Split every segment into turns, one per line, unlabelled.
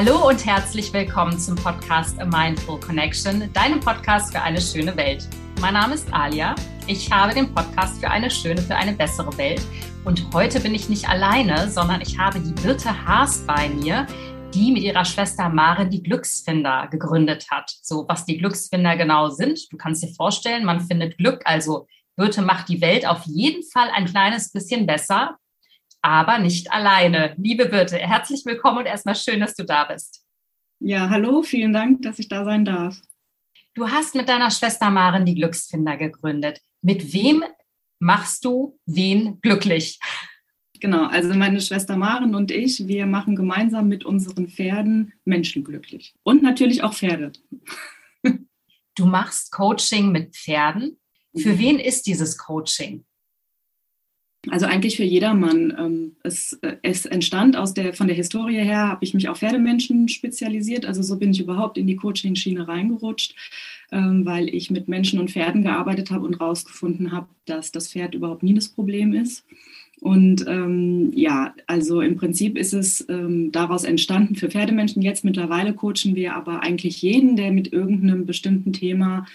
Hallo und herzlich willkommen zum Podcast A Mindful Connection, deinem Podcast für eine schöne Welt. Mein Name ist Alia. Ich habe den Podcast für eine schöne, für eine bessere Welt. Und heute bin ich nicht alleine, sondern ich habe die Birte Haas bei mir, die mit ihrer Schwester Maren die Glücksfinder gegründet hat. So, was die Glücksfinder genau sind, du kannst dir vorstellen, man findet Glück, also Birte macht die Welt auf jeden Fall ein kleines bisschen besser, aber nicht alleine. Liebe Birte, herzlich willkommen und erstmal schön, dass du da bist.
Ja, hallo, vielen Dank, dass ich da sein darf.
Du hast mit deiner Schwester Maren die Glücksfinder gegründet. Mit wem machst du wen glücklich?
Genau, also meine Schwester Maren und ich, wir machen gemeinsam mit unseren Pferden Menschen glücklich. Und natürlich auch Pferde.
Du machst Coaching mit Pferden. Für wen ist dieses Coaching?
Also eigentlich für jedermann. Ähm, es, äh, es entstand aus der, von der Historie her, habe ich mich auf Pferdemenschen spezialisiert. Also so bin ich überhaupt in die Coaching-Schiene reingerutscht, ähm, weil ich mit Menschen und Pferden gearbeitet habe und herausgefunden habe, dass das Pferd überhaupt nie das Problem ist. Und ähm, ja, also im Prinzip ist es ähm, daraus entstanden für Pferdemenschen. Jetzt mittlerweile coachen wir aber eigentlich jeden, der mit irgendeinem bestimmten Thema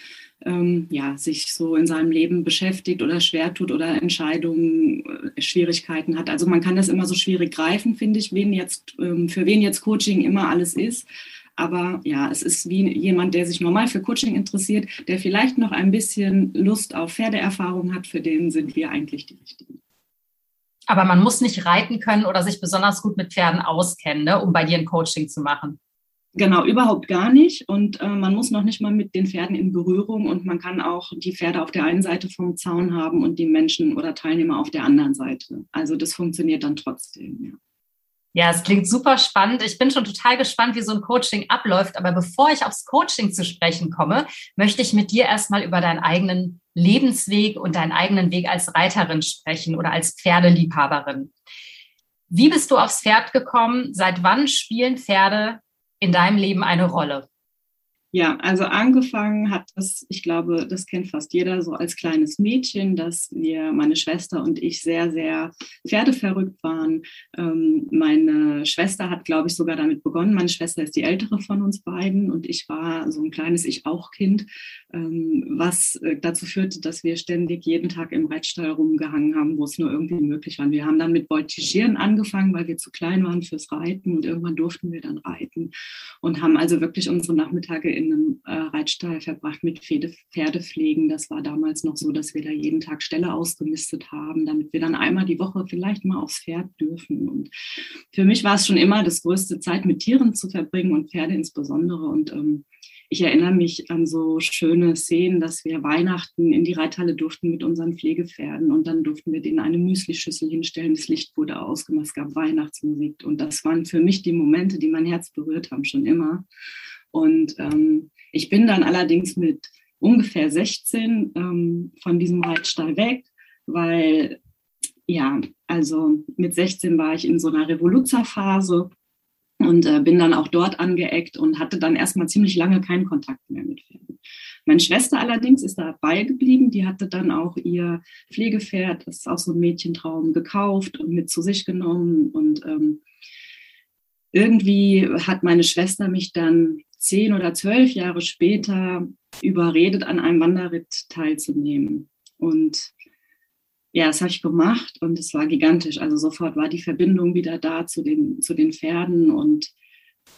ähm, ja, sich so in seinem Leben beschäftigt oder schwer tut oder Entscheidungen, äh, Schwierigkeiten hat. Also man kann das immer so schwierig greifen, finde ich, wen jetzt, ähm, für wen jetzt Coaching immer alles ist. Aber ja, es ist wie jemand, der sich normal für Coaching interessiert, der vielleicht noch ein bisschen Lust auf Pferdeerfahrung hat, für den sind wir eigentlich die Richtigen.
Aber man muss nicht reiten können oder sich besonders gut mit Pferden auskennen, ne, um bei dir ein Coaching zu machen.
Genau, überhaupt gar nicht. Und äh, man muss noch nicht mal mit den Pferden in Berührung und man kann auch die Pferde auf der einen Seite vom Zaun haben und die Menschen oder Teilnehmer auf der anderen Seite. Also das funktioniert dann trotzdem, ja.
Ja, es klingt super spannend. Ich bin schon total gespannt, wie so ein Coaching abläuft. Aber bevor ich aufs Coaching zu sprechen komme, möchte ich mit dir erstmal über deinen eigenen Lebensweg und deinen eigenen Weg als Reiterin sprechen oder als Pferdeliebhaberin. Wie bist du aufs Pferd gekommen? Seit wann spielen Pferde in deinem Leben eine Rolle?
Ja, also angefangen hat das, ich glaube, das kennt fast jeder, so als kleines Mädchen, dass wir, meine Schwester und ich, sehr, sehr pferdeverrückt waren. Ähm, meine Schwester hat, glaube ich, sogar damit begonnen. Meine Schwester ist die ältere von uns beiden und ich war so ein kleines Ich-auch-Kind, ähm, was äh, dazu führte, dass wir ständig jeden Tag im Reitstall rumgehangen haben, wo es nur irgendwie möglich war. Wir haben dann mit Voltigieren angefangen, weil wir zu klein waren fürs Reiten und irgendwann durften wir dann reiten und haben also wirklich unsere Nachmittage in in einem äh, Reitstall verbracht mit Pferde, Pferdepflegen. Das war damals noch so, dass wir da jeden Tag Ställe ausgemistet haben, damit wir dann einmal die Woche vielleicht mal aufs Pferd dürfen. Und für mich war es schon immer das größte Zeit, mit Tieren zu verbringen und Pferde insbesondere. Und ähm, ich erinnere mich an so schöne Szenen, dass wir Weihnachten in die Reithalle durften mit unseren Pflegepferden und dann durften wir denen eine Müslischüssel hinstellen. Das Licht wurde ausgemacht, es gab Weihnachtsmusik und das waren für mich die Momente, die mein Herz berührt haben, schon immer. Und ähm, ich bin dann allerdings mit ungefähr 16 ähm, von diesem Reitstall weg, weil ja, also mit 16 war ich in so einer Revoluzerphase und äh, bin dann auch dort angeeckt und hatte dann erstmal ziemlich lange keinen Kontakt mehr mit Pferden. Meine Schwester allerdings ist dabei geblieben, die hatte dann auch ihr Pflegepferd, das ist auch so ein Mädchentraum, gekauft und mit zu sich genommen und ähm, irgendwie hat meine Schwester mich dann zehn oder zwölf Jahre später überredet, an einem Wanderritt teilzunehmen. Und ja, das habe ich gemacht und es war gigantisch. Also sofort war die Verbindung wieder da zu den, zu den Pferden und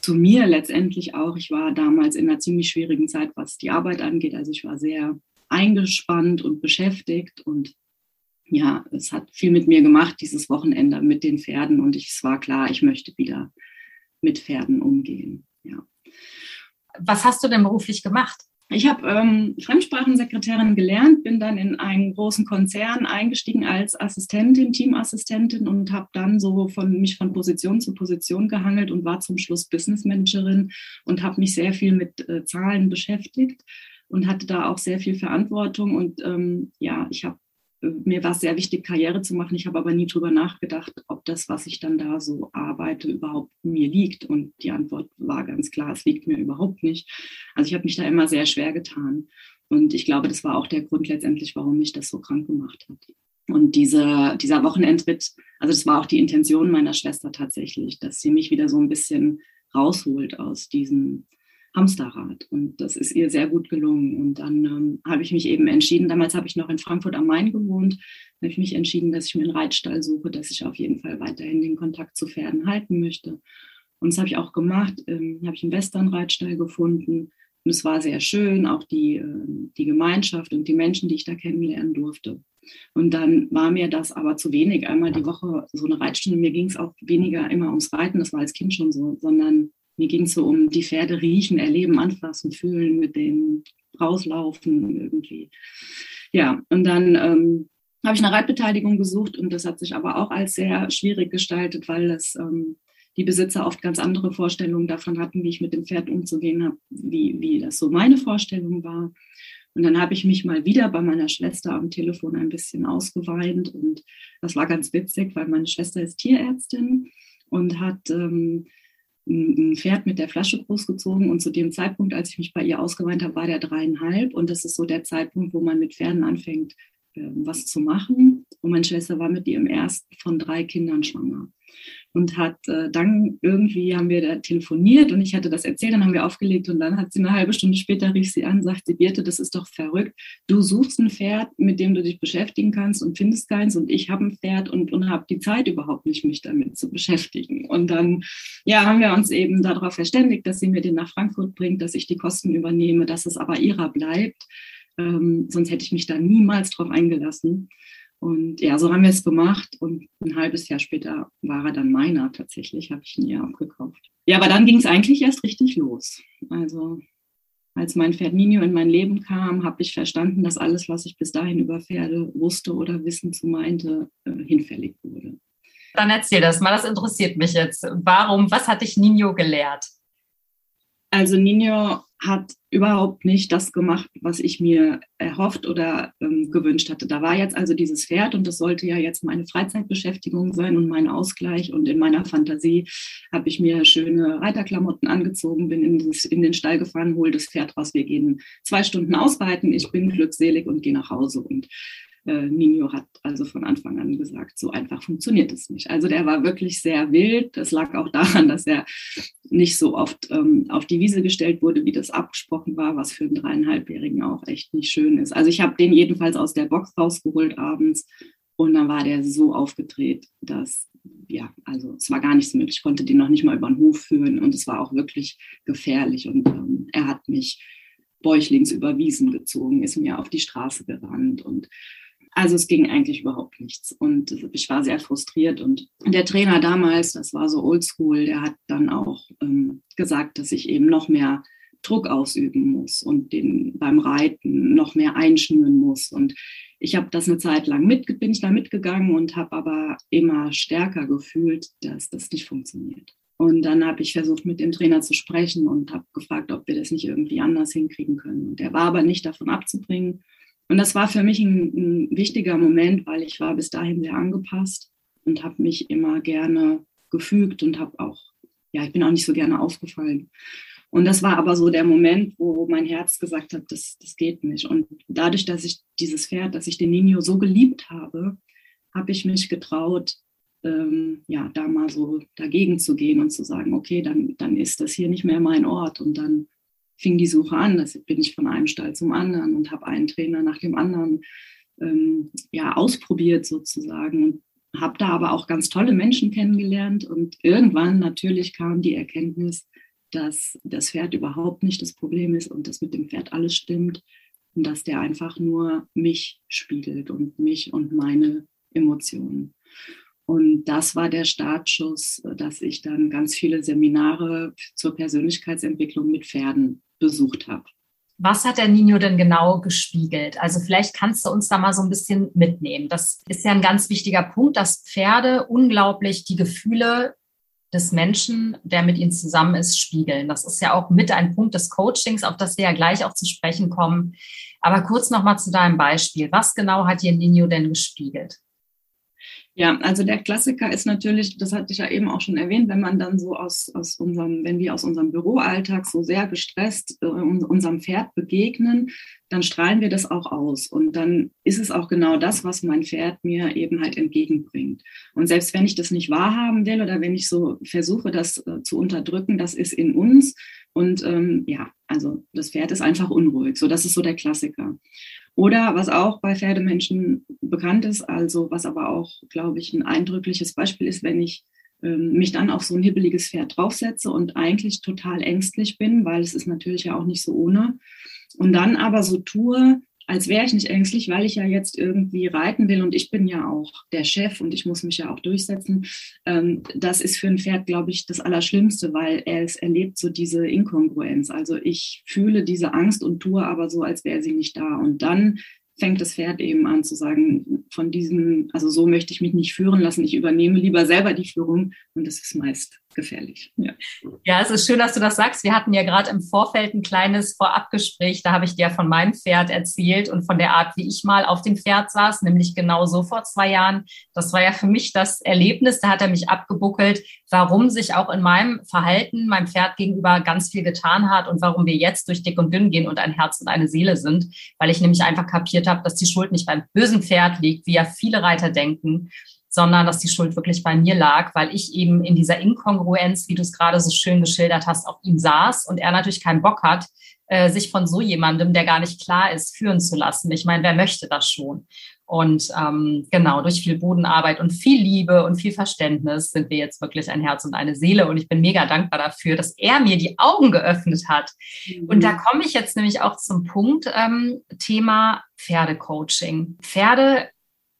zu mir letztendlich auch. Ich war damals in einer ziemlich schwierigen Zeit, was die Arbeit angeht. Also ich war sehr eingespannt und beschäftigt und ja, es hat viel mit mir gemacht, dieses Wochenende mit den Pferden und ich, es war klar, ich möchte wieder mit Pferden umgehen. Ja.
Was hast du denn beruflich gemacht?
Ich habe ähm, Fremdsprachensekretärin gelernt, bin dann in einen großen Konzern eingestiegen als Assistentin, Teamassistentin und habe dann so von mich von Position zu Position gehangelt und war zum Schluss Business Managerin und habe mich sehr viel mit äh, Zahlen beschäftigt und hatte da auch sehr viel Verantwortung und ähm, ja, ich habe mir war es sehr wichtig, Karriere zu machen. Ich habe aber nie drüber nachgedacht, ob das, was ich dann da so arbeite, überhaupt mir liegt. Und die Antwort war ganz klar, es liegt mir überhaupt nicht. Also ich habe mich da immer sehr schwer getan. Und ich glaube, das war auch der Grund letztendlich, warum mich das so krank gemacht hat. Und diese, dieser Wochenendritt, also das war auch die Intention meiner Schwester tatsächlich, dass sie mich wieder so ein bisschen rausholt aus diesem Hamsterrad. Und das ist ihr sehr gut gelungen. Und dann ähm, habe ich mich eben entschieden, damals habe ich noch in Frankfurt am Main gewohnt, habe ich mich entschieden, dass ich mir einen Reitstall suche, dass ich auf jeden Fall weiterhin den Kontakt zu Pferden halten möchte. Und das habe ich auch gemacht. Ähm, habe ich einen Western-Reitstall gefunden. Und es war sehr schön, auch die, äh, die Gemeinschaft und die Menschen, die ich da kennenlernen durfte. Und dann war mir das aber zu wenig, einmal die Woche so eine Reitstunde. Mir ging es auch weniger immer ums Reiten, das war als Kind schon so, sondern mir ging es so um die Pferde riechen, erleben, anfassen, fühlen, mit denen rauslaufen irgendwie. Ja, und dann ähm, habe ich eine Reitbeteiligung gesucht und das hat sich aber auch als sehr schwierig gestaltet, weil das ähm, die Besitzer oft ganz andere Vorstellungen davon hatten, wie ich mit dem Pferd umzugehen habe, wie, wie das so meine Vorstellung war. Und dann habe ich mich mal wieder bei meiner Schwester am Telefon ein bisschen ausgeweint und das war ganz witzig, weil meine Schwester ist Tierärztin und hat ähm, ein Pferd mit der Flasche großgezogen und zu dem Zeitpunkt, als ich mich bei ihr ausgeweint habe, war der dreieinhalb und das ist so der Zeitpunkt, wo man mit Pferden anfängt, was zu machen. Und meine Schwester war mit ihrem ersten von drei Kindern schwanger und hat äh, dann irgendwie haben wir da telefoniert und ich hatte das erzählt, dann haben wir aufgelegt und dann hat sie eine halbe Stunde später rief sie an, sagte Birte, das ist doch verrückt. Du suchst ein Pferd, mit dem du dich beschäftigen kannst und findest keins und ich habe ein Pferd und, und habe die Zeit überhaupt nicht, mich damit zu beschäftigen. Und dann ja, haben wir uns eben darauf verständigt, dass sie mir den nach Frankfurt bringt, dass ich die Kosten übernehme, dass es aber ihrer bleibt. Ähm, sonst hätte ich mich da niemals drauf eingelassen. Und ja, so haben wir es gemacht und ein halbes Jahr später war er dann meiner tatsächlich, habe ich ihn ihr abgekauft. Ja, aber dann ging es eigentlich erst richtig los. Also als mein Pferd Nino in mein Leben kam, habe ich verstanden, dass alles, was ich bis dahin über Pferde wusste oder wissen zu meinte, äh, hinfällig wurde.
Dann erzähl das mal, das interessiert mich jetzt. Warum, was hat dich Nino gelehrt?
Also Nino hat überhaupt nicht das gemacht, was ich mir erhofft oder ähm, gewünscht hatte. Da war jetzt also dieses Pferd und das sollte ja jetzt meine Freizeitbeschäftigung sein und mein Ausgleich. Und in meiner Fantasie habe ich mir schöne Reiterklamotten angezogen, bin in, das, in den Stall gefahren, hole das Pferd raus. Wir gehen zwei Stunden ausreiten, ich bin glückselig und gehe nach Hause. Und äh, Nino hat also von Anfang an gesagt, so einfach funktioniert es nicht. Also der war wirklich sehr wild. Das lag auch daran, dass er nicht so oft ähm, auf die Wiese gestellt wurde, wie das abgesprochen war, was für einen dreieinhalbjährigen auch echt nicht schön ist. Also ich habe den jedenfalls aus der Box rausgeholt abends und dann war der so aufgedreht, dass ja, also es war gar nichts möglich. Ich konnte den noch nicht mal über den Hof führen und es war auch wirklich gefährlich und ähm, er hat mich bäuchlings über Wiesen gezogen, ist mir auf die Straße gerannt und also es ging eigentlich überhaupt nichts und ich war sehr frustriert und der Trainer damals, das war so oldschool, der hat dann auch ähm, gesagt, dass ich eben noch mehr Druck ausüben muss und den beim Reiten noch mehr einschnüren muss und ich habe das eine Zeit lang mit, bin ich da mitgegangen und habe aber immer stärker gefühlt, dass das nicht funktioniert. Und dann habe ich versucht, mit dem Trainer zu sprechen und habe gefragt, ob wir das nicht irgendwie anders hinkriegen können. Und er war aber nicht davon abzubringen. Und das war für mich ein, ein wichtiger Moment, weil ich war bis dahin sehr angepasst und habe mich immer gerne gefügt und habe auch, ja, ich bin auch nicht so gerne aufgefallen. Und das war aber so der Moment, wo mein Herz gesagt hat, das, das geht nicht. Und dadurch, dass ich dieses Pferd, dass ich den Nino so geliebt habe, habe ich mich getraut, ähm, ja, da mal so dagegen zu gehen und zu sagen, okay, dann, dann ist das hier nicht mehr mein Ort. Und dann fing die Suche an. Das bin ich von einem Stall zum anderen und habe einen Trainer nach dem anderen ähm, ja, ausprobiert sozusagen und habe da aber auch ganz tolle Menschen kennengelernt. Und irgendwann natürlich kam die Erkenntnis, dass das Pferd überhaupt nicht das Problem ist und dass mit dem Pferd alles stimmt und dass der einfach nur mich spiegelt und mich und meine Emotionen. Und das war der Startschuss, dass ich dann ganz viele Seminare zur Persönlichkeitsentwicklung mit Pferden besucht habe.
Was hat der Nino denn genau gespiegelt? Also vielleicht kannst du uns da mal so ein bisschen mitnehmen. Das ist ja ein ganz wichtiger Punkt, dass Pferde unglaublich die Gefühle des Menschen, der mit ihnen zusammen ist, spiegeln. Das ist ja auch mit ein Punkt des Coachings, auf das wir ja gleich auch zu sprechen kommen. Aber kurz noch mal zu deinem Beispiel. Was genau hat dir Nino denn gespiegelt?
Ja, also der Klassiker ist natürlich, das hatte ich ja eben auch schon erwähnt, wenn man dann so aus, aus unserem, wenn wir aus unserem Büroalltag so sehr gestresst äh, unserem Pferd begegnen, dann strahlen wir das auch aus. Und dann ist es auch genau das, was mein Pferd mir eben halt entgegenbringt. Und selbst wenn ich das nicht wahrhaben will oder wenn ich so versuche, das äh, zu unterdrücken, das ist in uns. Und ähm, ja, also das Pferd ist einfach unruhig. So, das ist so der Klassiker. Oder was auch bei Pferdemenschen bekannt ist, also was aber auch, glaube ich, ein eindrückliches Beispiel ist, wenn ich ähm, mich dann auf so ein hibbeliges Pferd draufsetze und eigentlich total ängstlich bin, weil es ist natürlich ja auch nicht so ohne. Und dann aber so tue, als wäre ich nicht ängstlich, weil ich ja jetzt irgendwie reiten will und ich bin ja auch der Chef und ich muss mich ja auch durchsetzen. Ähm, das ist für ein Pferd, glaube ich, das Allerschlimmste, weil er es erlebt so diese Inkongruenz. Also ich fühle diese Angst und tue aber so, als wäre sie nicht da. Und dann fängt das Pferd eben an zu sagen, von diesem, also so möchte ich mich nicht führen lassen, ich übernehme lieber selber die Führung und das ist meist gefährlich.
Ja. ja, es ist schön, dass du das sagst. Wir hatten ja gerade im Vorfeld ein kleines Vorabgespräch. Da habe ich dir von meinem Pferd erzählt und von der Art, wie ich mal auf dem Pferd saß, nämlich genau so vor zwei Jahren. Das war ja für mich das Erlebnis. Da hat er mich abgebuckelt, warum sich auch in meinem Verhalten meinem Pferd gegenüber ganz viel getan hat und warum wir jetzt durch dick und dünn gehen und ein Herz und eine Seele sind, weil ich nämlich einfach kapiert habe, dass die Schuld nicht beim bösen Pferd liegt, wie ja viele Reiter denken, sondern dass die Schuld wirklich bei mir lag, weil ich eben in dieser Inkongruenz, wie du es gerade so schön geschildert hast, auf ihm saß und er natürlich keinen Bock hat, äh, sich von so jemandem, der gar nicht klar ist, führen zu lassen. Ich meine, wer möchte das schon? Und ähm, genau, durch viel Bodenarbeit und viel Liebe und viel Verständnis sind wir jetzt wirklich ein Herz und eine Seele. Und ich bin mega dankbar dafür, dass er mir die Augen geöffnet hat. Mhm. Und da komme ich jetzt nämlich auch zum Punkt ähm, Thema Pferdecoaching. Pferde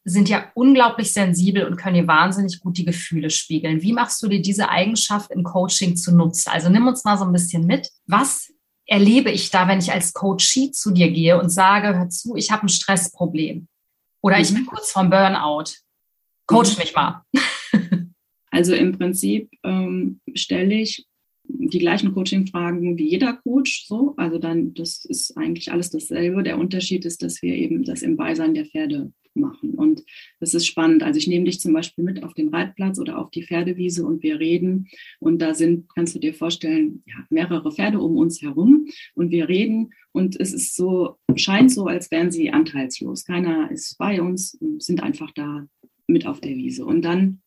sind ja unglaublich sensibel und können dir wahnsinnig gut die Gefühle spiegeln. Wie machst du dir diese Eigenschaft im Coaching zunutze? Also nimm uns mal so ein bisschen mit. Was erlebe ich da, wenn ich als Coachie zu dir gehe und sage, hör zu, ich habe ein Stressproblem oder ich bin mhm. kurz vorm Burnout. Coach mhm. mich mal.
Also im Prinzip ähm, stelle ich die gleichen Coaching-Fragen wie jeder Coach. So, also dann, das ist eigentlich alles dasselbe. Der Unterschied ist, dass wir eben das im Beisein der Pferde machen. Und das ist spannend. Also ich nehme dich zum Beispiel mit auf den Reitplatz oder auf die Pferdewiese und wir reden. Und da sind, kannst du dir vorstellen, ja, mehrere Pferde um uns herum und wir reden. Und es ist so, scheint so, als wären sie anteilslos. Keiner ist bei uns, sind einfach da mit auf der Wiese. Und dann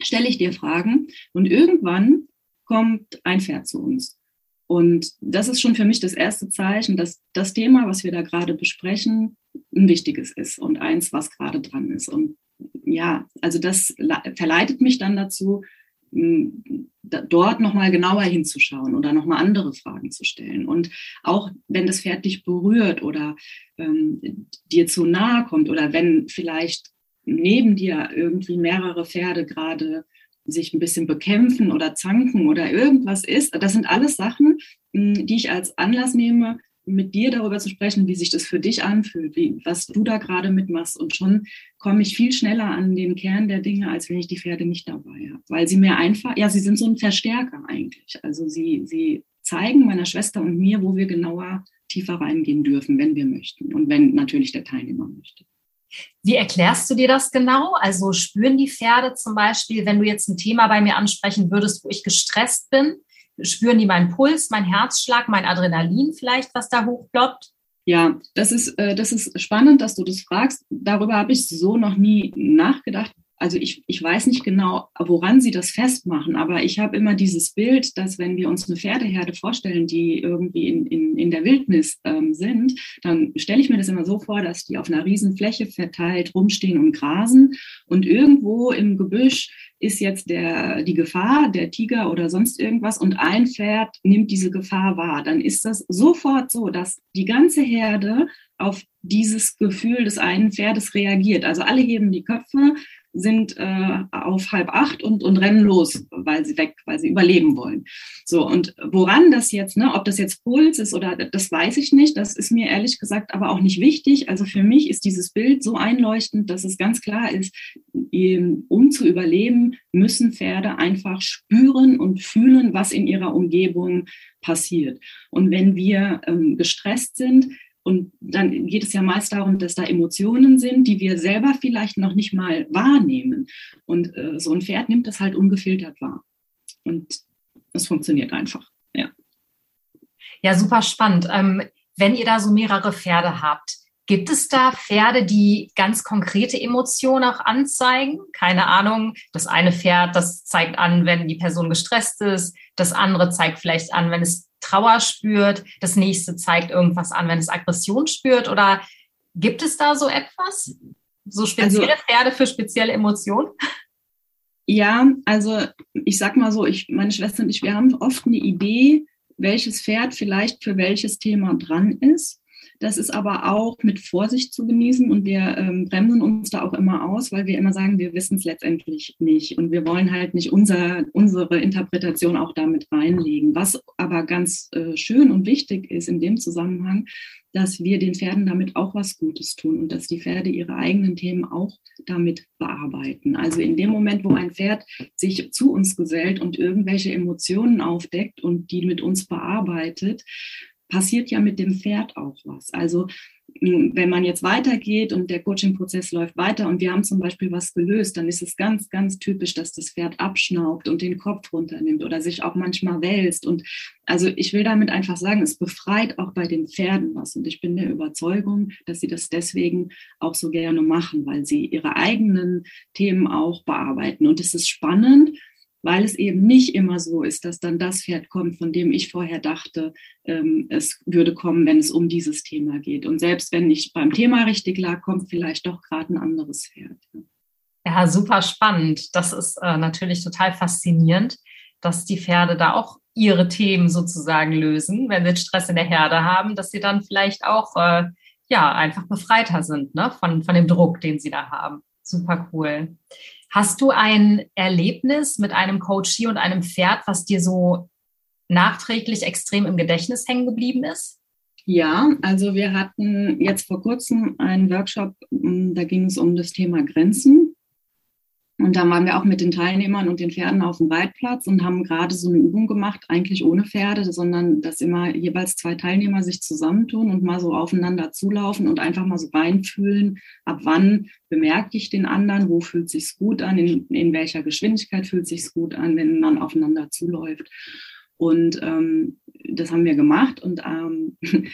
stelle ich dir Fragen und irgendwann kommt ein Pferd zu uns. Und das ist schon für mich das erste Zeichen, dass das Thema, was wir da gerade besprechen, ein wichtiges ist und eins, was gerade dran ist. Und ja, also das verleitet mich dann dazu, dort nochmal genauer hinzuschauen oder nochmal andere Fragen zu stellen. Und auch wenn das Pferd dich berührt oder ähm, dir zu nahe kommt oder wenn vielleicht neben dir irgendwie mehrere Pferde gerade sich ein bisschen bekämpfen oder zanken oder irgendwas ist. Das sind alles Sachen, hm, die ich als Anlass nehme, mit dir darüber zu sprechen, wie sich das für dich anfühlt, wie, was du da gerade mitmachst. Und schon komme ich viel schneller an den Kern der Dinge, als wenn ich die Pferde nicht dabei habe. Weil sie mir einfach, ja, sie sind so ein Verstärker eigentlich. Also sie, sie zeigen meiner Schwester und mir, wo wir genauer tiefer reingehen dürfen, wenn wir möchten und wenn natürlich der Teilnehmer möchte.
Wie erklärst du dir das genau? Also spüren die Pferde zum Beispiel, wenn du jetzt ein Thema bei mir ansprechen würdest, wo ich gestresst bin, spüren die meinen Puls, meinen Herzschlag, mein Adrenalin vielleicht, was da hochploppt?
Ja, das ist, äh, das ist spannend, dass du das fragst. Darüber habe ich so noch nie nachgedacht also ich, ich weiß nicht genau, woran sie das festmachen, aber ich habe immer dieses Bild, dass wenn wir uns eine Pferdeherde vorstellen, die irgendwie in, in, in der Wildnis ähm, sind, dann stelle ich mir das immer so vor, dass die auf einer riesen Fläche verteilt rumstehen und grasen und irgendwo im Gebüsch ist jetzt der, die Gefahr, der Tiger oder sonst irgendwas und ein Pferd nimmt diese Gefahr wahr. Dann ist das sofort so, dass die ganze Herde auf dieses Gefühl des einen Pferdes reagiert. Also alle heben die Köpfe, sind äh, auf halb acht und, und rennen los, weil sie weg, weil sie überleben wollen. So, und woran das jetzt, ne, ob das jetzt Puls ist oder das weiß ich nicht, das ist mir ehrlich gesagt aber auch nicht wichtig. Also für mich ist dieses Bild so einleuchtend, dass es ganz klar ist, um zu überleben, müssen Pferde einfach spüren und fühlen, was in ihrer Umgebung passiert. Und wenn wir ähm, gestresst sind, Und dann geht es ja meist darum, dass da Emotionen sind, die wir selber vielleicht noch nicht mal wahrnehmen. Und äh, so ein Pferd nimmt das halt ungefiltert wahr. Und es funktioniert einfach. Ja.
Ja, super spannend. Ähm, wenn ihr da so mehrere Pferde habt, Gibt es da Pferde, die ganz konkrete Emotionen auch anzeigen? Keine Ahnung. Das eine Pferd, das zeigt an, wenn die Person gestresst ist. Das andere zeigt vielleicht an, wenn es Trauer spürt. Das nächste zeigt irgendwas an, wenn es Aggression spürt. Oder gibt es da so etwas? So spezielle also, Pferde für spezielle Emotionen?
Ja, also ich sag mal so, ich, meine Schwester und ich, wir haben oft eine Idee, welches Pferd vielleicht für welches Thema dran ist. Das ist aber auch mit Vorsicht zu genießen und wir ähm, bremsen uns da auch immer aus, weil wir immer sagen, wir wissen es letztendlich nicht und wir wollen halt nicht unser, unsere Interpretation auch damit reinlegen. Was aber ganz äh, schön und wichtig ist in dem Zusammenhang, dass wir den Pferden damit auch was Gutes tun und dass die Pferde ihre eigenen Themen auch damit bearbeiten. Also in dem Moment, wo ein Pferd sich zu uns gesellt und irgendwelche Emotionen aufdeckt und die mit uns bearbeitet, passiert ja mit dem Pferd auch was. Also hm, wenn man jetzt weitergeht und der Coaching-Prozess läuft weiter und wir haben zum Beispiel was gelöst, dann ist es ganz, ganz typisch, dass das Pferd abschnaubt und den Kopf runternimmt oder sich auch manchmal wälzt. Und also ich will damit einfach sagen, es befreit auch bei den Pferden was. Und ich bin der Überzeugung, dass sie das deswegen auch so gerne machen, weil sie ihre eigenen Themen auch bearbeiten. Und es ist spannend, weil es eben nicht immer so ist, dass dann das Pferd kommt, von dem ich vorher dachte, ähm, es würde kommen, wenn es um dieses Thema geht. Und selbst wenn ich beim Thema richtig lag, kommt vielleicht doch gerade ein anderes Pferd.
Ja, super spannend. Das ist äh, natürlich total faszinierend, dass die Pferde da auch ihre Themen sozusagen lösen, wenn sie Stress in der Herde haben, dass sie dann vielleicht auch äh, ja einfach befreiter sind ne, von, von dem Druck, den sie da haben. Super cool. Hast du ein Erlebnis mit einem Coachie und einem Pferd, was dir so nachträglich extrem im Gedächtnis hängen geblieben ist?
Ja, also wir hatten jetzt vor kurzem einen Workshop, mm, da ging es um das Thema Grenzen. Und da waren wir auch mit den Teilnehmern und den Pferden auf dem Reitplatz und haben gerade so eine Übung gemacht, eigentlich ohne Pferde, sondern dass immer jeweils zwei Teilnehmer sich zusammentun und mal so aufeinander zulaufen und einfach mal so reinfühlen, ab wann bemerke ich den anderen, wo fühlt sich's gut an, in, in welcher Geschwindigkeit fühlt sich's gut an, wenn man aufeinander zuläuft. Und ähm, das haben wir gemacht und ähm,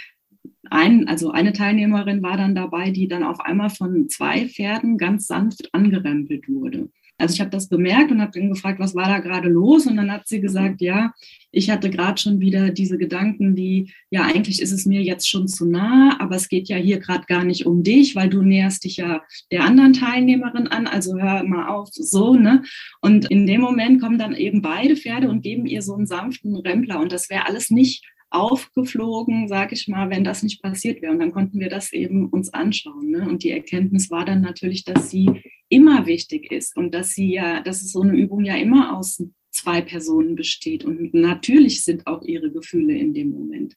ein, also eine Teilnehmerin war dann dabei, die dann auf einmal von zwei Pferden ganz sanft angerempelt wurde. Also ich habe das bemerkt und habe dann gefragt, was war da gerade los? Und dann hat sie gesagt, ja, ich hatte gerade schon wieder diese Gedanken wie, ja, eigentlich ist es mir jetzt schon zu nah, aber es geht ja hier gerade gar nicht um dich, weil du näherst dich ja der anderen Teilnehmerin an, also hör mal auf, so, ne? Und in dem Moment kommen dann eben beide Pferde und geben ihr so einen sanften Rempler und das wäre alles nicht aufgeflogen, sag ich mal, wenn das nicht passiert wäre. Und dann konnten wir das eben uns anschauen. Ne? Und die Erkenntnis war dann natürlich, dass sie immer wichtig ist und dass sie ja, dass es so eine Übung ja immer aus zwei Personen besteht. Und natürlich sind auch ihre Gefühle in dem Moment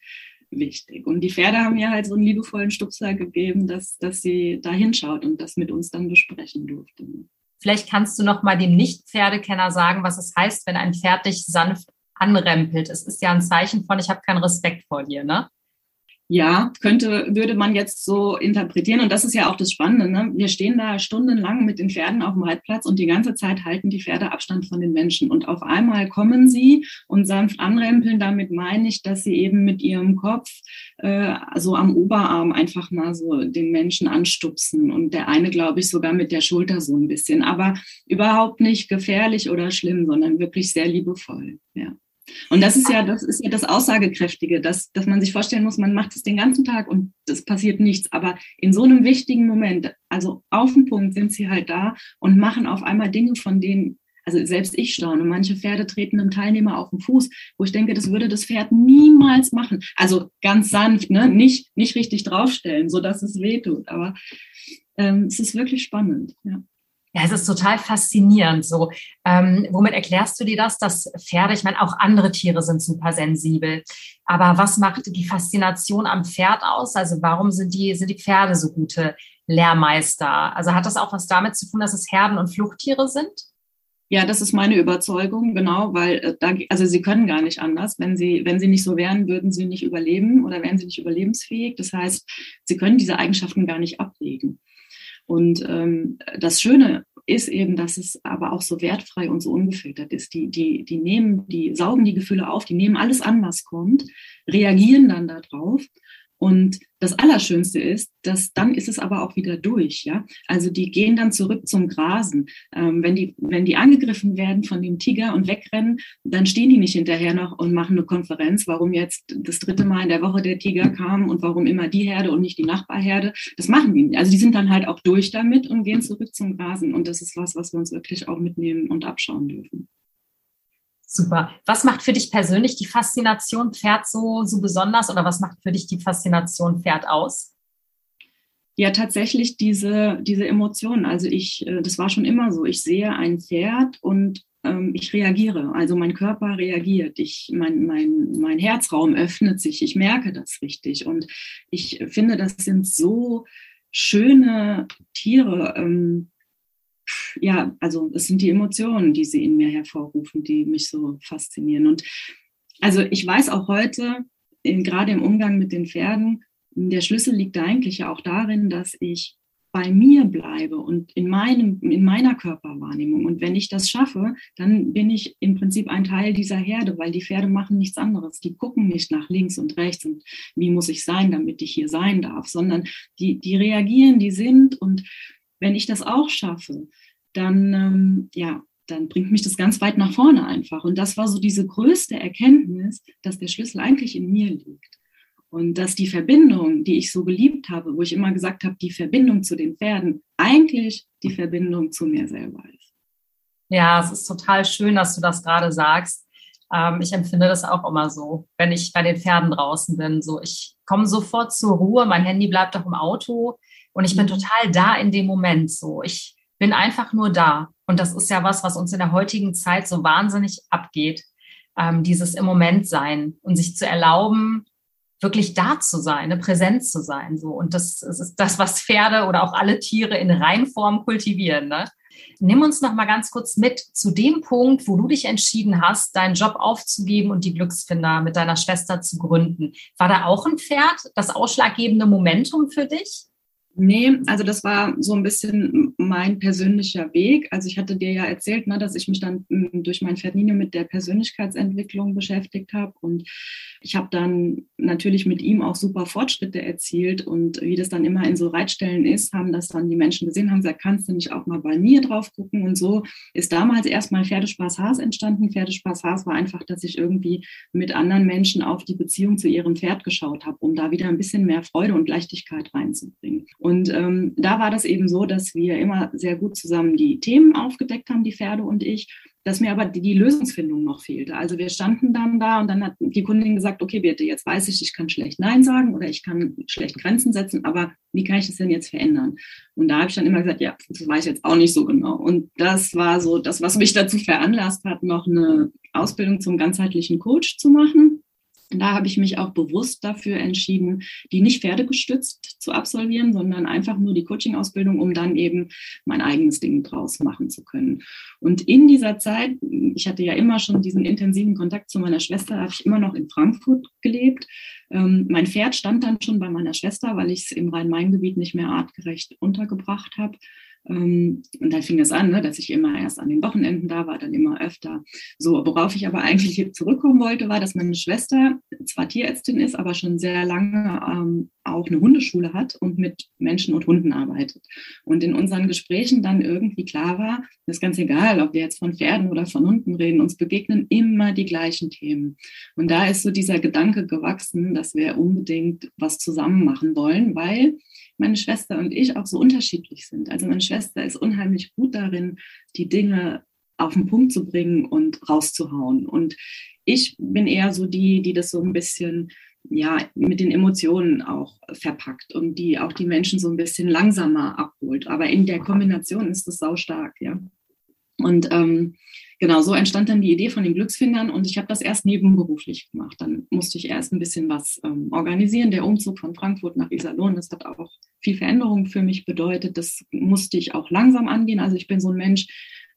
wichtig. Und die Pferde haben mir halt so einen liebevollen Stupser gegeben, dass, dass sie da hinschaut und das mit uns dann besprechen durfte.
Vielleicht kannst du noch mal dem Nicht-Pferdekenner sagen, was es heißt, wenn ein Pferd dich sanft anrempelt. Es ist ja ein Zeichen von, ich habe keinen Respekt vor dir, ne?
Ja, könnte, würde man jetzt so interpretieren. Und das ist ja auch das Spannende. Ne? Wir stehen da stundenlang mit den Pferden auf dem Reitplatz und die ganze Zeit halten die Pferde Abstand von den Menschen. Und auf einmal kommen sie und sanft anrempeln. Damit meine ich, dass sie eben mit ihrem Kopf äh, so am Oberarm einfach mal so den Menschen anstupsen. Und der eine, glaube ich, sogar mit der Schulter so ein bisschen. Aber überhaupt nicht gefährlich oder schlimm, sondern wirklich sehr liebevoll. Ja. Und das ist ja, das ist ja das Aussagekräftige, dass, dass man sich vorstellen muss, man macht es den ganzen Tag und es passiert nichts. Aber in so einem wichtigen Moment, also auf dem Punkt sind sie halt da und machen auf einmal Dinge, von denen, also selbst ich staune. Manche Pferde treten einem Teilnehmer auf den Fuß, wo ich denke, das würde das Pferd niemals machen. Also ganz sanft, ne? nicht, nicht richtig draufstellen, so dass es wehtut. Aber ähm, es ist wirklich spannend. Ja.
Ja, es ist total faszinierend. So, ähm, womit erklärst du dir das, dass Pferde? Ich meine, auch andere Tiere sind super sensibel. Aber was macht die Faszination am Pferd aus? Also, warum sind die sind die Pferde so gute Lehrmeister? Also, hat das auch was damit zu tun, dass es Herden- und Fluchttiere sind?
Ja, das ist meine Überzeugung, genau, weil äh, da, also sie können gar nicht anders. Wenn sie, wenn sie nicht so wären, würden sie nicht überleben oder wären sie nicht überlebensfähig. Das heißt, sie können diese Eigenschaften gar nicht ablegen. Und ähm, das Schöne ist eben, dass es aber auch so wertfrei und so ungefiltert ist. Die, die, die nehmen, die saugen die Gefühle auf, die nehmen alles an, was kommt, reagieren dann darauf und das Allerschönste ist, dass dann ist es aber auch wieder durch, ja. Also die gehen dann zurück zum Grasen. Ähm, wenn die, wenn die angegriffen werden von dem Tiger und wegrennen, dann stehen die nicht hinterher noch und machen eine Konferenz, warum jetzt das dritte Mal in der Woche der Tiger kam und warum immer die Herde und nicht die Nachbarherde. Das machen die nicht. Also die sind dann halt auch durch damit und gehen zurück zum Grasen. Und das ist was, was wir uns wirklich auch mitnehmen und abschauen dürfen.
Super. Was macht für dich persönlich die Faszination Pferd so, so besonders oder was macht für dich die Faszination Pferd aus?
Ja, tatsächlich diese, diese Emotionen. Also ich, äh, das war schon immer so. Ich sehe ein Pferd und ähm, ich reagiere. Also mein Körper reagiert. Ich, mein, mein, mein Herzraum öffnet sich. Ich merke das richtig. Und ich finde, das sind so schöne Tiere. Ähm, ja, also es sind die Emotionen, die sie in mir hervorrufen, die mich so faszinieren. Und also ich weiß auch heute, in, gerade im Umgang mit den Pferden, der Schlüssel liegt eigentlich ja auch darin, dass ich bei mir bleibe und in, meinem, in meiner Körperwahrnehmung. Und wenn ich das schaffe, dann bin ich im Prinzip ein Teil dieser Herde, weil die Pferde machen nichts anderes. Die gucken nicht nach links und rechts und wie muss ich sein, damit ich hier sein darf, sondern die, die reagieren, die sind. Und wenn ich das auch schaffe, dann, ähm, ja, dann bringt mich das ganz weit nach vorne einfach. Und das war so diese größte Erkenntnis, dass der Schlüssel eigentlich in mir liegt. Und dass die Verbindung, die ich so geliebt habe, wo ich immer gesagt habe, die Verbindung zu den Pferden, eigentlich die Verbindung zu mir selber ist.
Ja, es ist total schön, dass du das gerade sagst. Ähm, ich empfinde das auch immer so, wenn ich bei den Pferden draußen bin. So, ich komme sofort zur Ruhe, mein Handy bleibt doch im Auto und ich bin mhm. total da in dem Moment. So, ich bin einfach nur da. Und das ist ja was, was uns in der heutigen Zeit so wahnsinnig abgeht. Ähm, dieses im Moment sein und sich zu erlauben, wirklich da zu sein, eine Präsenz zu sein. So. Und das, das ist das, was Pferde oder auch alle Tiere in Reinform kultivieren. Ne? Nimm uns noch mal ganz kurz mit zu dem Punkt, wo du dich entschieden hast, deinen Job aufzugeben und die Glücksfinder mit deiner Schwester zu gründen. War da auch ein Pferd das ausschlaggebende Momentum für dich?
Nee, also das war so ein bisschen mein persönlicher Weg. Also ich hatte dir ja erzählt, ne, dass ich mich dann hm, durch mein Ferdinand mit der Persönlichkeitsentwicklung beschäftigt habe und ich habe dann natürlich mit ihm auch super Fortschritte erzielt und wie das dann immer in so Reitstellen ist, haben das dann die Menschen gesehen, haben gesagt, kannst du nicht auch mal bei mir drauf gucken und so ist damals erstmal Pferdespaß Haas entstanden. Pferdespaß Haas war einfach, dass ich irgendwie mit anderen Menschen auf die Beziehung zu ihrem Pferd geschaut habe, um da wieder ein bisschen mehr Freude und Leichtigkeit reinzubringen. Und ähm, da war das eben so, dass wir immer sehr gut zusammen die Themen aufgedeckt haben, die Pferde und ich, dass mir aber die, die Lösungsfindung noch fehlte. Also wir standen dann da und dann hat die Kundin gesagt, okay, bitte, jetzt weiß ich, ich kann schlecht Nein sagen oder ich kann schlecht Grenzen setzen, aber wie kann ich das denn jetzt verändern? Und da habe ich dann immer gesagt, ja, das weiß ich jetzt auch nicht so genau. Und das war so das, was mich dazu veranlasst hat, noch eine Ausbildung zum ganzheitlichen Coach zu machen da habe ich mich auch bewusst dafür entschieden, die nicht pferdegestützt zu absolvieren, sondern einfach nur die Coaching-Ausbildung, um dann eben mein eigenes Ding draus machen zu können. Und in dieser Zeit, ich hatte ja immer schon diesen intensiven Kontakt zu meiner Schwester, habe ich immer noch in Frankfurt gelebt. Ähm, mein Pferd stand dann schon bei meiner Schwester, weil ich es im Rhein-Main-Gebiet nicht mehr artgerecht untergebracht habe. Ähm, und dann fing es an, ne, dass ich immer erst an den Wochenenden da war, dann immer öfter. So, worauf ich aber eigentlich zurückkommen wollte, war, dass meine Schwester zwar Tierärztin ist, aber schon sehr lange ähm, auch eine Hundeschule hat und mit Menschen und Hunden arbeitet. Und in unseren Gesprächen dann irgendwie klar war, das ist ganz egal, ob wir jetzt von Pferden oder von Hunden reden, uns begegnen immer die gleichen Themen. Und da ist so dieser Gedanke gewachsen, dass wir unbedingt was zusammen machen wollen, weil meine Schwester und ich auch so unterschiedlich sind. Also meine Schwester ist unheimlich gut darin, die Dinge auf den Punkt zu bringen und rauszuhauen. Und ich bin eher so die, die das so ein bisschen ja, mit den Emotionen auch verpackt und die auch die Menschen so ein bisschen langsamer abholt. Aber in der Kombination ist das sau stark, ja. Und ähm, genau, so entstand dann die Idee von den Glücksfindern und ich habe das erst nebenberuflich gemacht. Dann musste ich erst ein bisschen was ähm, organisieren. Der Umzug von Frankfurt nach Iserlohn, das hat auch viel Veränderung für mich bedeutet. Das musste ich auch langsam angehen. Also ich bin so ein Mensch,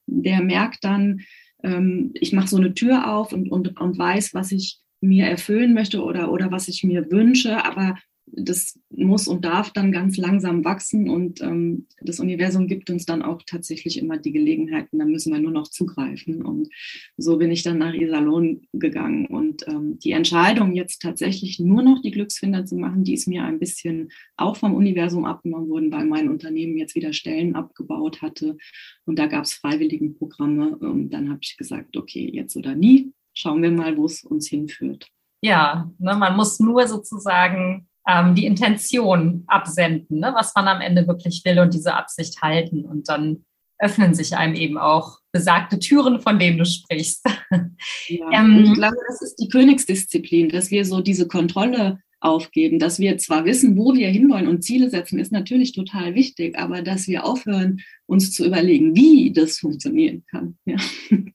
der merkt dann, ähm, ich mache so eine Tür auf und, und, und weiß, was ich mir erfüllen möchte oder, oder was ich mir wünsche, aber das muss und darf dann ganz langsam wachsen und ähm, das Universum gibt uns dann auch tatsächlich immer die Gelegenheiten, da müssen wir nur noch zugreifen. Und so bin ich dann nach Iserlohn gegangen. Und ähm, die Entscheidung, jetzt tatsächlich nur noch die Glücksfinder zu machen, die ist mir ein bisschen auch vom Universum abgenommen worden, weil mein Unternehmen jetzt wieder Stellen abgebaut hatte. Und da gab es Freiwilligenprogramme. Und dann habe ich gesagt, okay, jetzt oder nie, schauen wir mal, wo es uns hinführt.
Ja, ne, man muss nur sozusagen ähm, die Intention absenden, ne, was man am Ende wirklich will und diese Absicht halten. Und dann öffnen sich einem eben auch besagte Türen, von denen du sprichst.
Ja, ähm, ich glaube, das ist die Königsdisziplin, dass wir so diese Kontrolle aufgeben, dass wir zwar wissen, wo wir hinwollen und Ziele setzen, ist natürlich total wichtig, aber dass wir aufhören, uns zu überlegen, wie das funktionieren kann. Ja.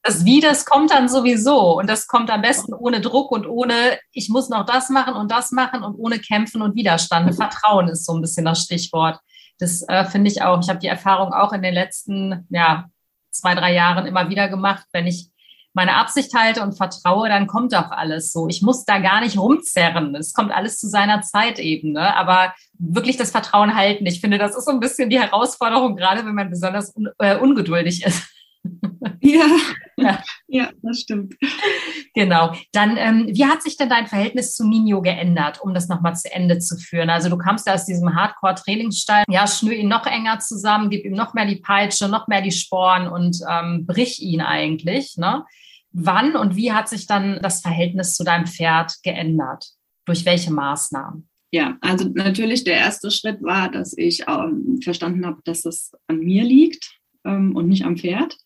Das Wie, das kommt dann sowieso und das kommt am besten ohne Druck und ohne, ich muss noch das machen und das machen und ohne Kämpfen und Widerstand. Vertrauen ist so ein bisschen das Stichwort. Das äh, finde ich auch. Ich habe die Erfahrung auch in den letzten ja, zwei, drei Jahren immer wieder gemacht, wenn ich meine Absicht halte und vertraue, dann kommt auch alles so. Ich muss da gar nicht rumzerren. Es kommt alles zu seiner Zeit eben. Ne? Aber wirklich das Vertrauen halten. Ich finde, das ist so ein bisschen die Herausforderung, gerade wenn man besonders un äh, ungeduldig ist.
Ja, ja, ja, das stimmt.
Genau. Dann, ähm, wie hat sich denn dein Verhältnis zu Nino geändert, um das nochmal zu Ende zu führen? Also du kamst ja aus diesem Hardcore-Trainingsstall, ja, schnür ihn noch enger zusammen, gib ihm noch mehr die Peitsche, noch mehr die Sporen und ähm, brich ihn eigentlich. Ne? Wann und wie hat sich dann das Verhältnis zu deinem Pferd geändert? Durch welche Maßnahmen?
Ja, also natürlich der erste Schritt war, dass ich ähm, verstanden habe, dass das an mir liegt ähm, und nicht am Pferd.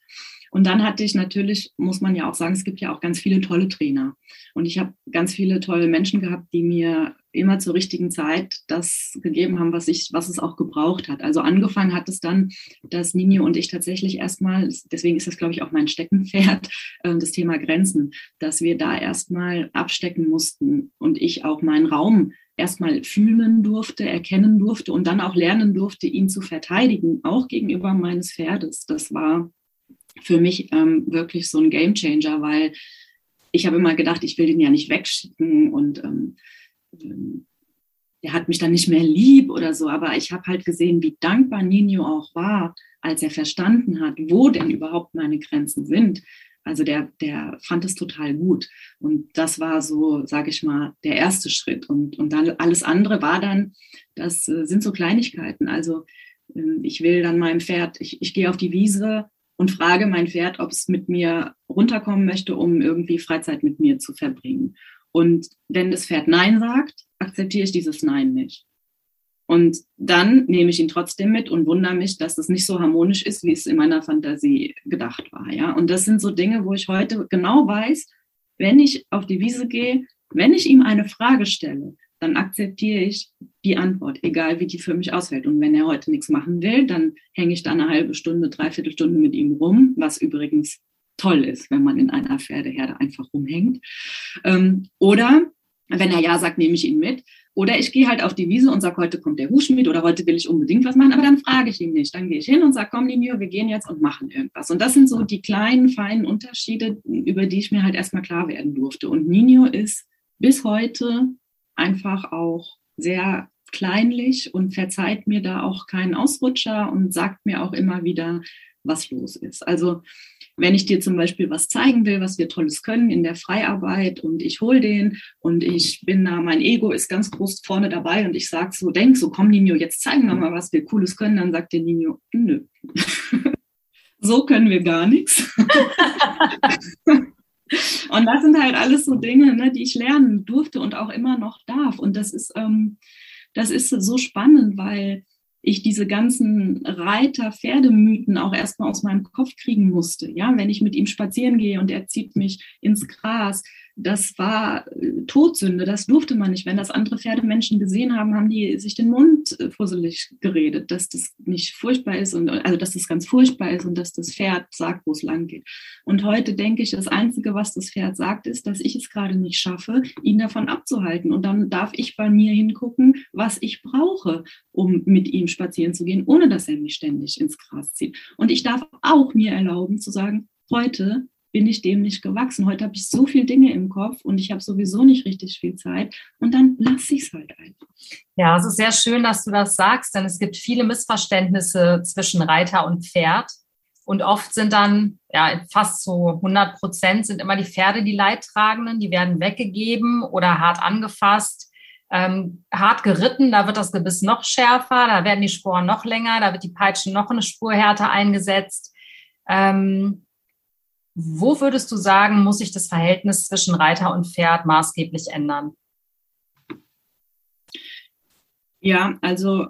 Und dann hatte ich natürlich, muss man ja auch sagen, es gibt ja auch ganz viele tolle Trainer. Und ich habe ganz viele tolle Menschen gehabt, die mir immer zur richtigen Zeit das gegeben haben, was ich, was es auch gebraucht hat. Also angefangen hat es dann, dass Nini und ich tatsächlich erstmal, deswegen ist das, glaube ich, auch mein Steckenpferd, äh, das Thema Grenzen, dass wir da erstmal abstecken mussten und ich auch meinen Raum erstmal fühlen durfte, erkennen durfte und dann auch lernen durfte, ihn zu verteidigen, auch gegenüber meines Pferdes. Das war für mich ähm, wirklich so ein Gamechanger, weil ich habe immer gedacht, ich will den ja nicht wegschicken und ähm, ähm, der hat mich dann nicht mehr lieb oder so. Aber ich habe halt gesehen, wie dankbar Nino auch war, als er verstanden hat, wo denn überhaupt meine Grenzen sind. Also der, der fand es total gut. Und das war so, sage ich mal, der erste Schritt. Und, und dann alles andere war dann, das äh, sind so Kleinigkeiten. Also ähm, ich will dann meinem Pferd, ich, ich gehe auf die Wiese und frage mein Pferd, ob es mit mir runterkommen möchte, um irgendwie Freizeit mit mir zu verbringen. Und wenn das Pferd Nein sagt, akzeptiere ich dieses Nein nicht. Und dann nehme ich ihn trotzdem mit und wundere mich, dass es nicht so harmonisch ist, wie es in meiner Fantasie gedacht war. Ja? Und das sind so Dinge, wo ich heute genau weiß, wenn ich auf die Wiese gehe, wenn ich ihm eine Frage stelle, dann akzeptiere ich die Antwort, egal wie die für mich ausfällt. Und wenn er heute nichts machen will, dann hänge ich da eine halbe Stunde, dreiviertel Stunde mit ihm rum, was übrigens toll ist, wenn man in einer Pferdeherde einfach rumhängt. Ähm, oder wenn er ja sagt, nehme ich ihn mit. Oder ich gehe halt auf die Wiese und sage, heute kommt der Hufschmied oder heute will ich unbedingt was machen, aber dann frage ich ihn nicht. Dann gehe ich hin und sage, komm, Linio, wir gehen jetzt und machen irgendwas. Und das sind so die kleinen, feinen Unterschiede, über die ich mir halt erstmal klar werden durfte. Und Nino ist bis heute einfach auch sehr kleinlich und verzeiht mir da auch keinen Ausrutscher und sagt mir auch immer wieder, was los ist. Also wenn ich dir zum Beispiel was zeigen will, was wir Tolles können in der Freiarbeit und ich hole den und ich bin da, mein Ego ist ganz groß vorne dabei und ich sage so, denk so, komm Nino, jetzt zeigen wir mal, was wir Cooles können, dann sagt der Nino, nö. so können wir gar nichts. Und das sind halt alles so Dinge, ne, die ich lernen durfte und auch immer noch darf. Und das ist, ähm, das ist so spannend, weil ich diese ganzen Reiter-Pferdemythen auch erstmal aus meinem Kopf kriegen musste. Ja, wenn ich mit ihm spazieren gehe und er zieht mich ins Gras, das war äh, Todsünde, das durfte man nicht. Wenn das andere Pferdemenschen gesehen haben, haben die sich den Mund äh, fusselig geredet, dass das nicht furchtbar ist und also dass das ganz furchtbar ist und dass das Pferd sagt, wo es lang geht. Und heute denke ich, das Einzige, was das Pferd sagt, ist, dass ich es gerade nicht schaffe, ihn davon abzuhalten. Und dann darf ich bei mir hingucken, was ich brauche, um mit ihm spazieren zu gehen, ohne dass er mich ständig ins Gras zieht. Und ich darf auch mir erlauben zu sagen, heute bin ich dem nicht gewachsen. Heute habe ich so viele Dinge im Kopf und ich habe sowieso nicht richtig viel Zeit und dann lasse ich es halt einfach.
Ja, es ist sehr schön, dass du das sagst, denn es gibt viele Missverständnisse zwischen Reiter und Pferd. Und oft sind dann, ja, fast so 100 Prozent sind immer die Pferde die Leidtragenden, die werden weggegeben oder hart angefasst. Ähm, hart geritten, da wird das Gebiss noch schärfer, da werden die Sporen noch länger, da wird die Peitsche noch eine Spur härter eingesetzt. Ähm, wo würdest du sagen, muss sich das Verhältnis zwischen Reiter und Pferd maßgeblich ändern?
Ja, also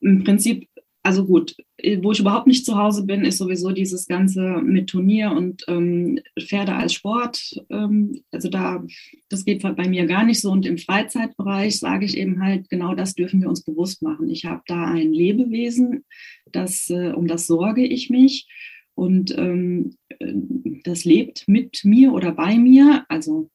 im Prinzip, also gut, wo ich überhaupt nicht zu Hause bin, ist sowieso dieses Ganze mit Turnier und ähm, Pferde als Sport. Ähm, also da, das geht bei mir gar nicht so. Und im Freizeitbereich sage ich eben halt, genau das dürfen wir uns bewusst machen. Ich habe da ein Lebewesen, das, äh, um das sorge ich mich und ähm, das lebt mit mir oder bei mir. Also,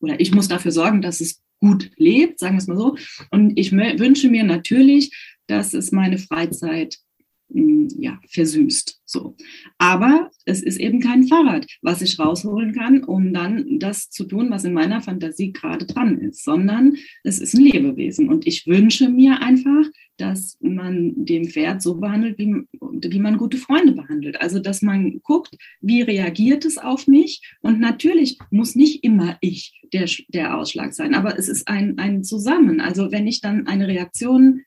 oder ich muss dafür sorgen, dass es gut lebt, sagen wir es mal so. Und ich wünsche mir natürlich, dass es meine Freizeit ja, versüßt. So. Aber es ist eben kein Fahrrad, was ich rausholen kann, um dann das zu tun, was in meiner Fantasie gerade dran ist, sondern es ist ein Lebewesen. Und ich wünsche mir einfach, dass man dem Pferd so behandelt, wie, wie man gute Freunde behandelt. Also, dass man guckt, wie reagiert es auf mich. Und natürlich muss nicht immer ich der, der Ausschlag sein, aber es ist ein, ein Zusammen. Also, wenn ich dann eine Reaktion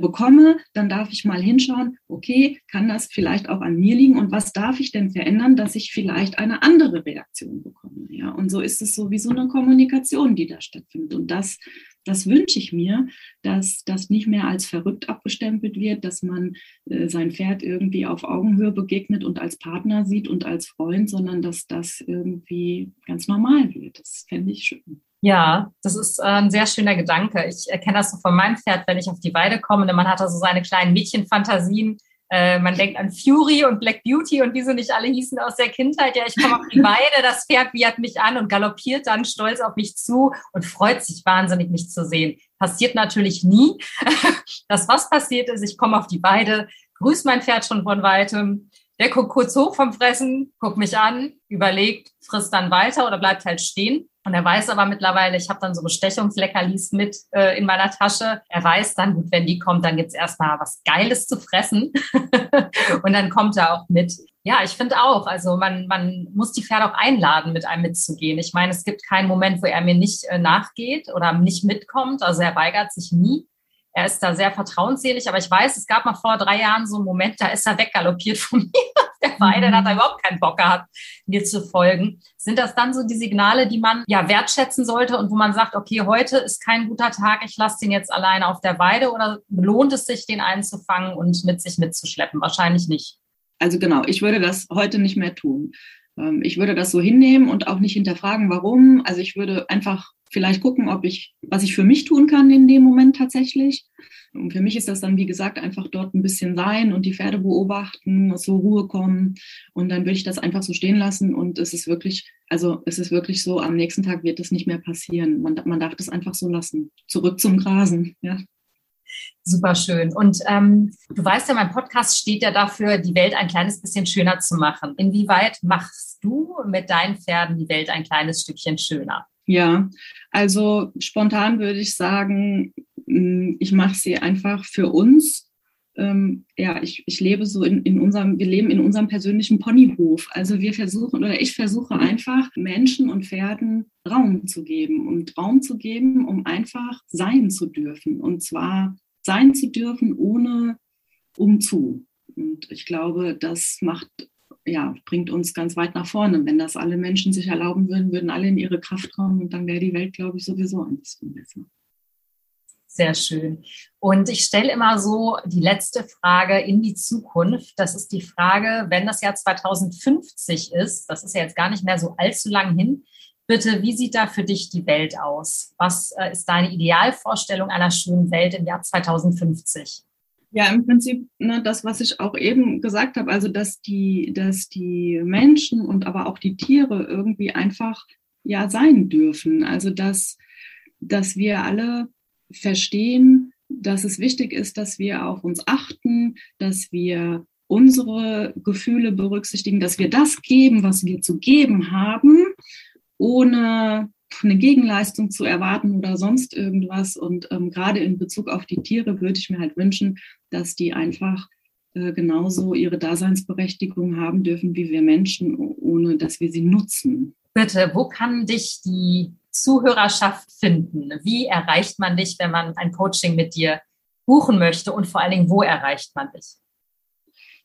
bekomme, dann darf ich mal hinschauen, okay, kann das vielleicht auch an mir liegen und was darf ich denn verändern, dass ich vielleicht eine andere Reaktion bekomme. Ja, und so ist es so wie so eine Kommunikation, die da stattfindet. Und das, das wünsche ich mir, dass das nicht mehr als verrückt abgestempelt wird, dass man äh, sein Pferd irgendwie auf Augenhöhe begegnet und als Partner sieht und als Freund, sondern dass das irgendwie ganz normal wird. Das fände ich schön.
Ja, das ist äh, ein sehr schöner Gedanke. Ich erkenne das so von meinem Pferd, wenn ich auf die Weide komme. Denn man hat da so seine kleinen Mädchenfantasien. Äh, man denkt an Fury und Black Beauty und wie sie nicht alle hießen aus der Kindheit. Ja, ich komme auf die Weide, das Pferd wiehert mich an und galoppiert dann stolz auf mich zu und freut sich wahnsinnig, mich zu sehen. Passiert natürlich nie. Das, was passiert ist, ich komme auf die Weide, grüße mein Pferd schon von weitem. Der guckt kurz hoch vom Fressen, guckt mich an, überlegt, frisst dann weiter oder bleibt halt stehen. Und er weiß aber mittlerweile, ich habe dann so Bestechungsleckerlis mit äh, in meiner Tasche. Er weiß dann, gut, wenn die kommt, dann gibt's erstmal was Geiles zu fressen. und dann kommt er auch mit. Ja, ich finde auch, also man, man muss die Pferde auch einladen, mit einem mitzugehen. Ich meine, es gibt keinen Moment, wo er mir nicht äh, nachgeht oder nicht mitkommt. Also er weigert sich nie. Er ist da sehr vertrauensselig, aber ich weiß, es gab mal vor drei Jahren so einen Moment, da ist er weggaloppiert von mir der Weide, mhm. hat er überhaupt keinen Bock gehabt, mir zu folgen. Sind das dann so die Signale, die man ja wertschätzen sollte und wo man sagt, okay, heute ist kein guter Tag, ich lasse den jetzt alleine auf der Weide oder lohnt es sich, den einzufangen und mit sich mitzuschleppen? Wahrscheinlich nicht.
Also genau, ich würde das heute nicht mehr tun. Ähm, ich würde das so hinnehmen und auch nicht hinterfragen, warum. Also ich würde einfach vielleicht gucken, ob ich, was ich für mich tun kann in dem Moment tatsächlich. Und für mich ist das dann, wie gesagt, einfach dort ein bisschen sein und die Pferde beobachten, zur Ruhe kommen. Und dann würde ich das einfach so stehen lassen. Und es ist wirklich, also es ist wirklich so, am nächsten Tag wird das nicht mehr passieren. Man, man darf das einfach so lassen. Zurück zum Grasen, ja.
Super schön. Und ähm, du weißt ja, mein Podcast steht ja dafür, die Welt ein kleines bisschen schöner zu machen. Inwieweit machst du mit deinen Pferden die Welt ein kleines Stückchen schöner?
Ja, also spontan würde ich sagen, mm, ich mache sie einfach für uns. Ähm, ja, ich, ich lebe so in, in unserem, wir leben in unserem persönlichen Ponyhof. Also wir versuchen oder ich versuche einfach Menschen und Pferden Raum zu geben und Raum zu geben, um einfach sein zu dürfen. Und zwar sein zu dürfen ohne umzu. Und ich glaube, das macht ja, bringt uns ganz weit nach vorne. Wenn das alle Menschen sich erlauben würden, würden alle in ihre Kraft kommen und dann wäre die Welt, glaube ich, sowieso ein bisschen besser.
Sehr schön. Und ich stelle immer so die letzte Frage in die Zukunft. Das ist die Frage, wenn das Jahr 2050 ist, das ist ja jetzt gar nicht mehr so allzu lang hin, Bitte, wie sieht da für dich die Welt aus? Was äh, ist deine Idealvorstellung einer schönen Welt im Jahr 2050?
Ja, im Prinzip ne, das, was ich auch eben gesagt habe, also dass die, dass die Menschen und aber auch die Tiere irgendwie einfach ja sein dürfen. Also dass, dass wir alle verstehen, dass es wichtig ist, dass wir auf uns achten, dass wir unsere Gefühle berücksichtigen, dass wir das geben, was wir zu geben haben, ohne eine Gegenleistung zu erwarten oder sonst irgendwas. Und ähm, gerade in Bezug auf die Tiere würde ich mir halt wünschen, dass die einfach äh, genauso ihre Daseinsberechtigung haben dürfen wie wir Menschen, ohne dass wir sie nutzen.
Bitte, wo kann dich die Zuhörerschaft finden? Wie erreicht man dich, wenn man ein Coaching mit dir buchen möchte? Und vor allen Dingen, wo erreicht man dich?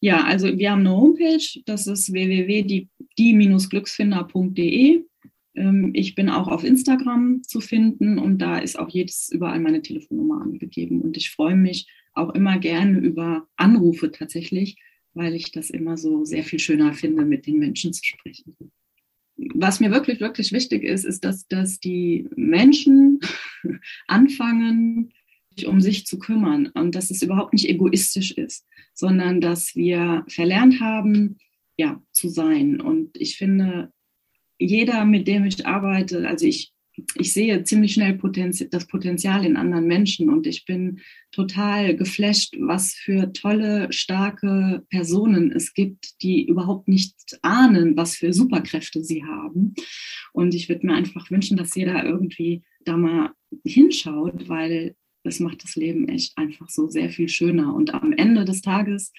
Ja, also wir haben eine Homepage, das ist www.die-glücksfinder.de. Ähm, ich bin auch auf Instagram zu finden und da ist auch jedes überall meine Telefonnummer angegeben. Und ich freue mich auch immer gerne über Anrufe tatsächlich, weil ich das immer so sehr viel schöner finde, mit den Menschen zu sprechen. Was mir wirklich, wirklich wichtig ist, ist, dass, dass die Menschen anfangen, sich um sich zu kümmern und dass es überhaupt nicht egoistisch ist, sondern dass wir verlernt haben, ja, zu sein. Und ich finde, jeder, mit dem ich arbeite, also ich, ich sehe ziemlich schnell Potenzi das Potenzial in anderen Menschen und ich bin total geflasht, was für tolle, starke Personen es gibt, die überhaupt nicht ahnen, was für Superkräfte sie haben. Und ich würde mir einfach wünschen, dass jeder irgendwie da mal hinschaut, weil das macht das Leben echt einfach so sehr viel schöner. Und am Ende des Tages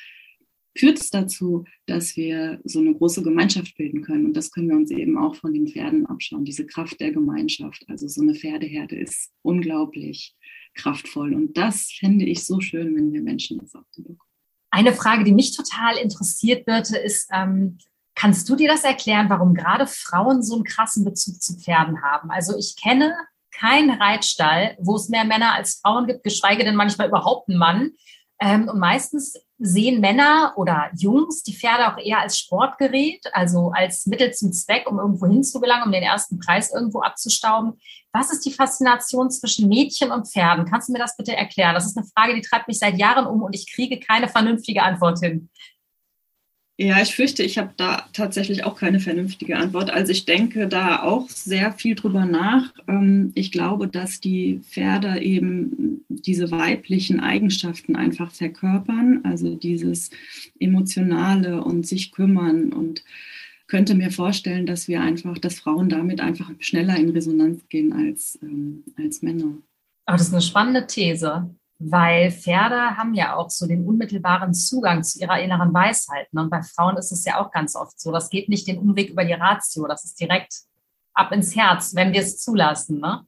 führt es dazu, dass wir so eine große Gemeinschaft bilden können. Und das können wir uns eben auch von den Pferden abschauen, diese Kraft der Gemeinschaft. Also so eine Pferdeherde ist unglaublich kraftvoll. Und das fände ich so schön, wenn wir Menschen das auch bekommen.
Eine Frage, die mich total interessiert, Birte, ist, ähm, kannst du dir das erklären, warum gerade Frauen so einen krassen Bezug zu Pferden haben? Also ich kenne keinen Reitstall, wo es mehr Männer als Frauen gibt, geschweige denn manchmal überhaupt einen Mann. Ähm, und meistens sehen Männer oder Jungs die Pferde auch eher als Sportgerät, also als Mittel zum Zweck, um irgendwo hinzugelangen, um den ersten Preis irgendwo abzustauben. Was ist die Faszination zwischen Mädchen und Pferden? Kannst du mir das bitte erklären? Das ist eine Frage, die treibt mich seit Jahren um und ich kriege keine vernünftige Antwort hin.
Ja, ich fürchte, ich habe da tatsächlich auch keine vernünftige Antwort. Also ich denke da auch sehr viel drüber nach. Ähm, ich glaube, dass die Pferde eben diese weiblichen Eigenschaften einfach verkörpern, also dieses emotionale und sich kümmern und könnte mir vorstellen, dass wir einfach, dass Frauen damit einfach schneller in Resonanz gehen als, ähm, als Männer.
Aber das ist eine spannende These weil Pferde haben ja auch so den unmittelbaren Zugang zu ihrer inneren Weisheit. Ne? Und bei Frauen ist es ja auch ganz oft so. Das geht nicht den Umweg über die Ratio, das ist direkt ab ins Herz, wenn wir es zulassen. Ne?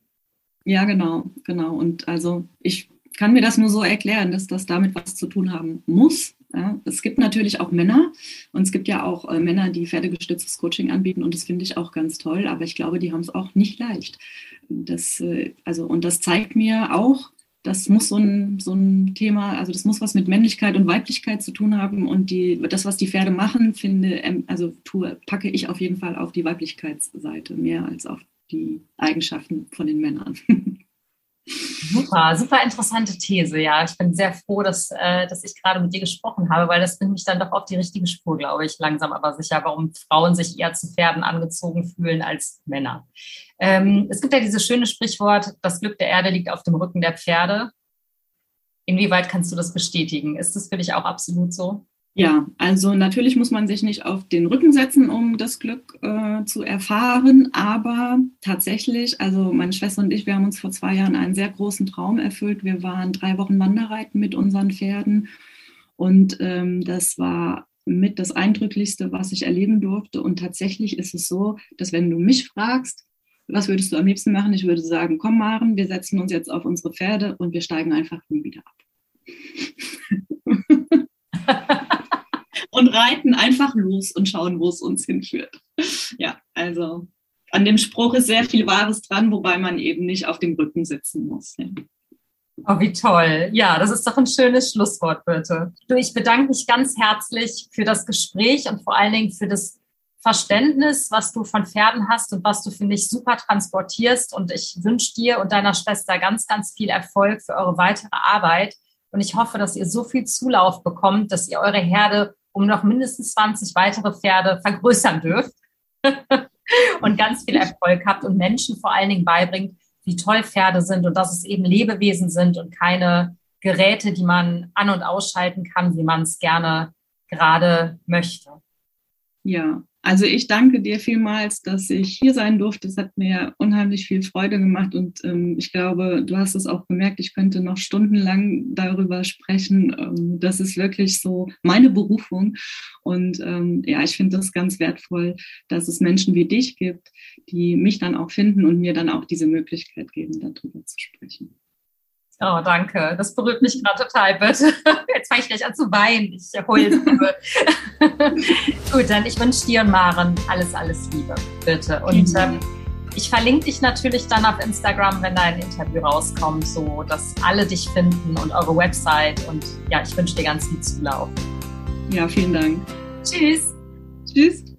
Ja, genau, genau. Und also ich kann mir das nur so erklären, dass das damit was zu tun haben muss. Ja, es gibt natürlich auch Männer und es gibt ja auch äh, Männer, die pferdegestütztes Coaching anbieten und das finde ich auch ganz toll, aber ich glaube, die haben es auch nicht leicht. Das, äh, also, und das zeigt mir auch, das muss so ein, so ein Thema, also das muss was mit Männlichkeit und Weiblichkeit zu tun haben. Und die, das, was die Pferde machen, finde, ähm, also tue, packe ich auf jeden Fall auf die Weiblichkeitsseite, mehr als auf die Eigenschaften von den Männern.
Super, super interessante These. Ja, ich bin sehr froh, dass, äh, dass ich gerade mit dir gesprochen habe, weil das bringt mich dann doch auf die richtige Spur, glaube ich, langsam aber sicher, warum Frauen sich eher zu Pferden angezogen fühlen als Männer. Ähm, es gibt ja dieses schöne Sprichwort, das Glück der Erde liegt auf dem Rücken der Pferde. Inwieweit kannst du das bestätigen? Ist das für dich auch absolut so?
Ja, also natürlich muss man sich nicht auf den Rücken setzen, um das Glück äh, zu erfahren, aber tatsächlich, also meine Schwester und ich, wir haben uns vor zwei Jahren einen sehr großen Traum erfüllt. Wir waren drei Wochen Wanderreiten mit unseren Pferden und ähm, das war mit das Eindrücklichste, was ich erleben durfte. Und tatsächlich ist es so, dass wenn du mich fragst, was würdest du am liebsten machen? Ich würde sagen, komm Maren, wir setzen uns jetzt auf unsere Pferde und wir steigen einfach nie wieder ab. und reiten einfach los und schauen, wo es uns hinführt. Ja, also an dem Spruch ist sehr viel Wahres dran, wobei man eben nicht auf dem Rücken sitzen muss. Ja.
Oh, wie toll. Ja, das ist doch ein schönes Schlusswort, bitte. Du, ich bedanke mich ganz herzlich für das Gespräch und vor allen Dingen für das Verständnis, was du von Pferden hast und was du, finde ich, super transportierst. Und ich wünsche dir und deiner Schwester ganz, ganz viel Erfolg für eure weitere Arbeit. Und ich hoffe, dass ihr so viel Zulauf bekommt, dass ihr eure Herde um noch mindestens 20 weitere Pferde vergrößern dürft und ganz viel Erfolg habt und Menschen vor allen Dingen beibringt, wie toll Pferde sind und dass es eben Lebewesen sind und keine Geräte, die man an- und ausschalten kann, wie man es gerne gerade möchte.
Ja, also ich danke dir vielmals, dass ich hier sein durfte. Es hat mir unheimlich viel Freude gemacht und ähm, ich glaube, du hast es auch gemerkt, ich könnte noch stundenlang darüber sprechen. Ähm, das ist wirklich so meine Berufung. Und ähm, ja, ich finde das ganz wertvoll, dass es Menschen wie dich gibt, die mich dann auch finden und mir dann auch diese Möglichkeit geben, darüber zu sprechen.
Oh, danke. Das berührt mich gerade total, bitte. Jetzt fange ich gleich an zu weinen. Ich heule. Gut, dann ich wünsche dir und Maren alles, alles Liebe, bitte. Und ähm, ich verlinke dich natürlich dann auf Instagram, wenn dein Interview rauskommt, so dass alle dich finden und eure Website. Und ja, ich wünsche dir ganz viel Zulauf.
Ja, vielen Dank.
Tschüss.
Tschüss.